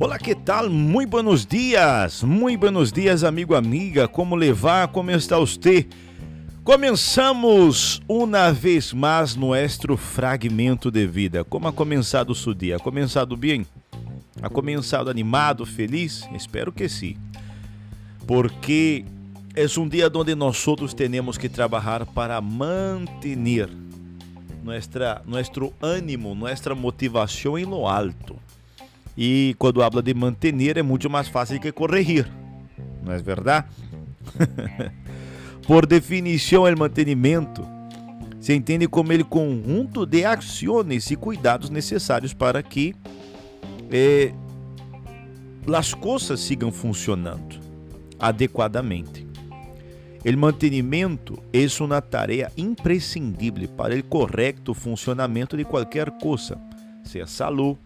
Olá, que tal? Muito buenos dias, muito buenos dias, amigo, amiga. Como levar? Como está você? Começamos uma vez mais nosso fragmento de vida. Como ha começado seu dia? Ha começado bem? Ha começado animado, feliz? Espero que sim. Porque é um dia onde nós outros temos que trabalhar para manter nuestra, nosso ânimo, nossa motivação em lo alto. E quando habla de manter é muito mais fácil que corrigir, não é verdade? Por definição, o mantenimento se entende como ele conjunto de ações e cuidados necessários para que eh, as coisas sigam funcionando adequadamente. O mantenimento é uma tarefa imprescindível para o correto funcionamento de qualquer coisa, seja saúde,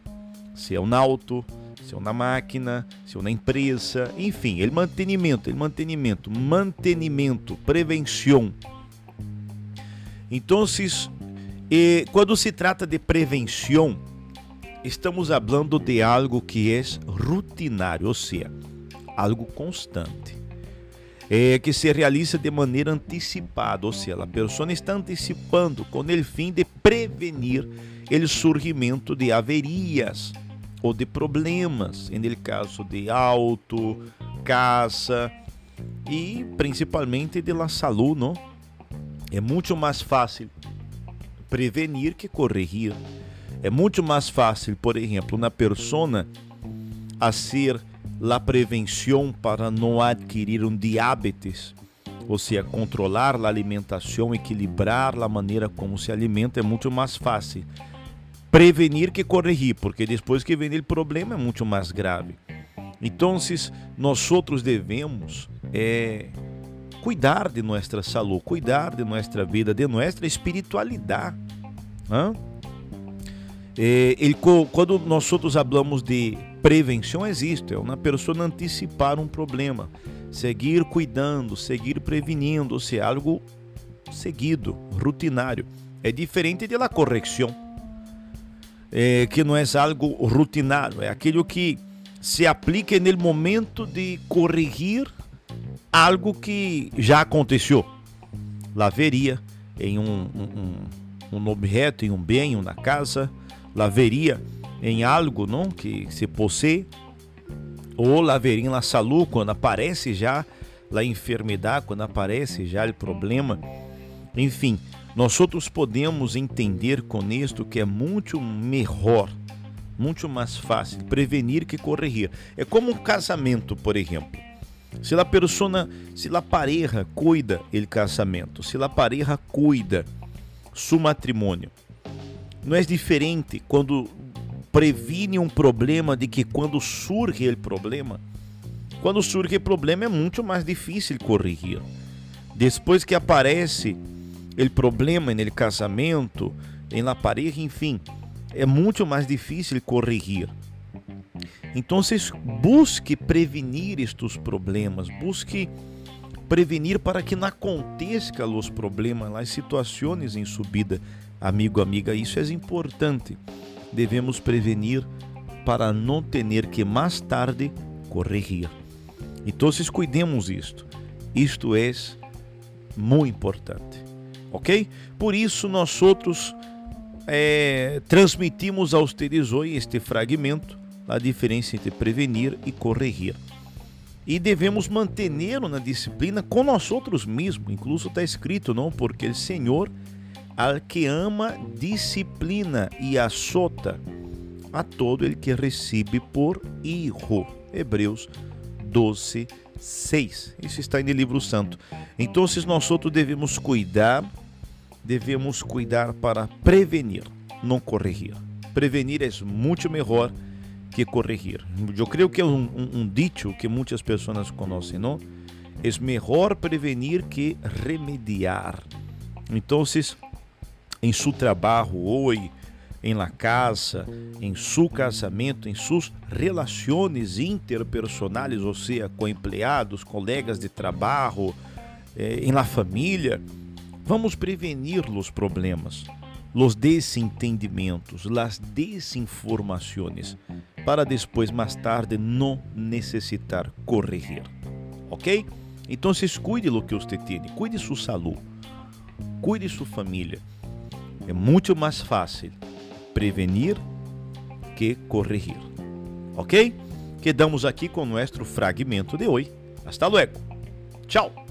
se é um auto, se é uma máquina, se é uma empresa, enfim, ele mantenimento, ele mantenimento, mantenimento, prevenção. Então, quando se trata de prevenção, estamos falando de algo que é rutinário, ou seja, algo constante. É, que se realiza de maneira antecipada, ou seja, a pessoa está antecipando com o fim de prevenir o surgimento de averias ou de problemas, no caso de auto, casa e principalmente de la salud? É muito mais fácil prevenir que corrigir. É muito mais fácil, por exemplo, na persona fazer a prevenção para não adquirir um diabetes, ou seja, controlar a alimentação, equilibrar a maneira como se alimenta é muito mais fácil prevenir que corrigir, porque depois que vem o problema é muito mais grave. Então, nós outros devemos é, cuidar de nossa saúde, cuidar de nossa vida, de nossa espiritualidade. É, quando nós outros falamos de prevenção, existe, é uma pessoa antecipar um problema, seguir cuidando, seguir prevenindo, ou seja, algo seguido, rutinário. É diferente de la correção é, que não é algo rutinário, é aquilo que se aplica no momento de corrigir algo que já aconteceu. Laveria em um, um, um objeto, em um bem, na casa, laveria em algo não que se possui, ou laveria na saúde, quando aparece já a enfermidade, quando aparece já o problema. Enfim, nós outros podemos entender com isto que é muito melhor, muito mais fácil prevenir que corrigir. É como um casamento, por exemplo. Se a pessoa, se a pareja cuida ele casamento, se a pareja cuida seu matrimônio, não é diferente quando previne um problema de que quando surge o problema, quando surge o problema é muito mais difícil corrigir. Depois que aparece el problema no casamento, em la pareja, enfim, é muito mais difícil corrigir. Então, busque prevenir estes problemas, busque prevenir para que não aconteça os problemas, as situações em subida. Amigo, amiga, isso é importante. Devemos prevenir para não ter que mais tarde corrigir. Então, cuidemos isto. Isto é muito importante ok? Por isso nós outros é, transmitimos a vocês hoje este fragmento, a diferença entre prevenir e corrigir. E devemos manter na disciplina com nós outros mesmos, incluso está escrito, não? Porque o Senhor, al que ama, disciplina e açota a todo el que recebe por hijo. Hebreus 12, 6. Isso está no livro santo. Então, nós outros devemos cuidar devemos cuidar para prevenir, não corrigir. Prevenir é muito melhor que corrigir. Eu creio que é um, um, um dicho que muitas pessoas conhecem, não? É melhor prevenir que remediar. Então, em seu trabalho hoje, em la casa, em seu casamento, em suas relações interpersonais, ou seja, com empregados, colegas de trabalho, eh, em la família, Vamos prevenir os problemas. los desentendimentos, las desinformações, para depois, mais tarde, não necessitar corrigir. Ok? Então, cuide do que você tem, cuide sua saúde, cuide sua família. É muito mais fácil prevenir que corrigir. Ok? Quedamos aqui com nosso fragmento de hoje. Hasta luego. Tchau.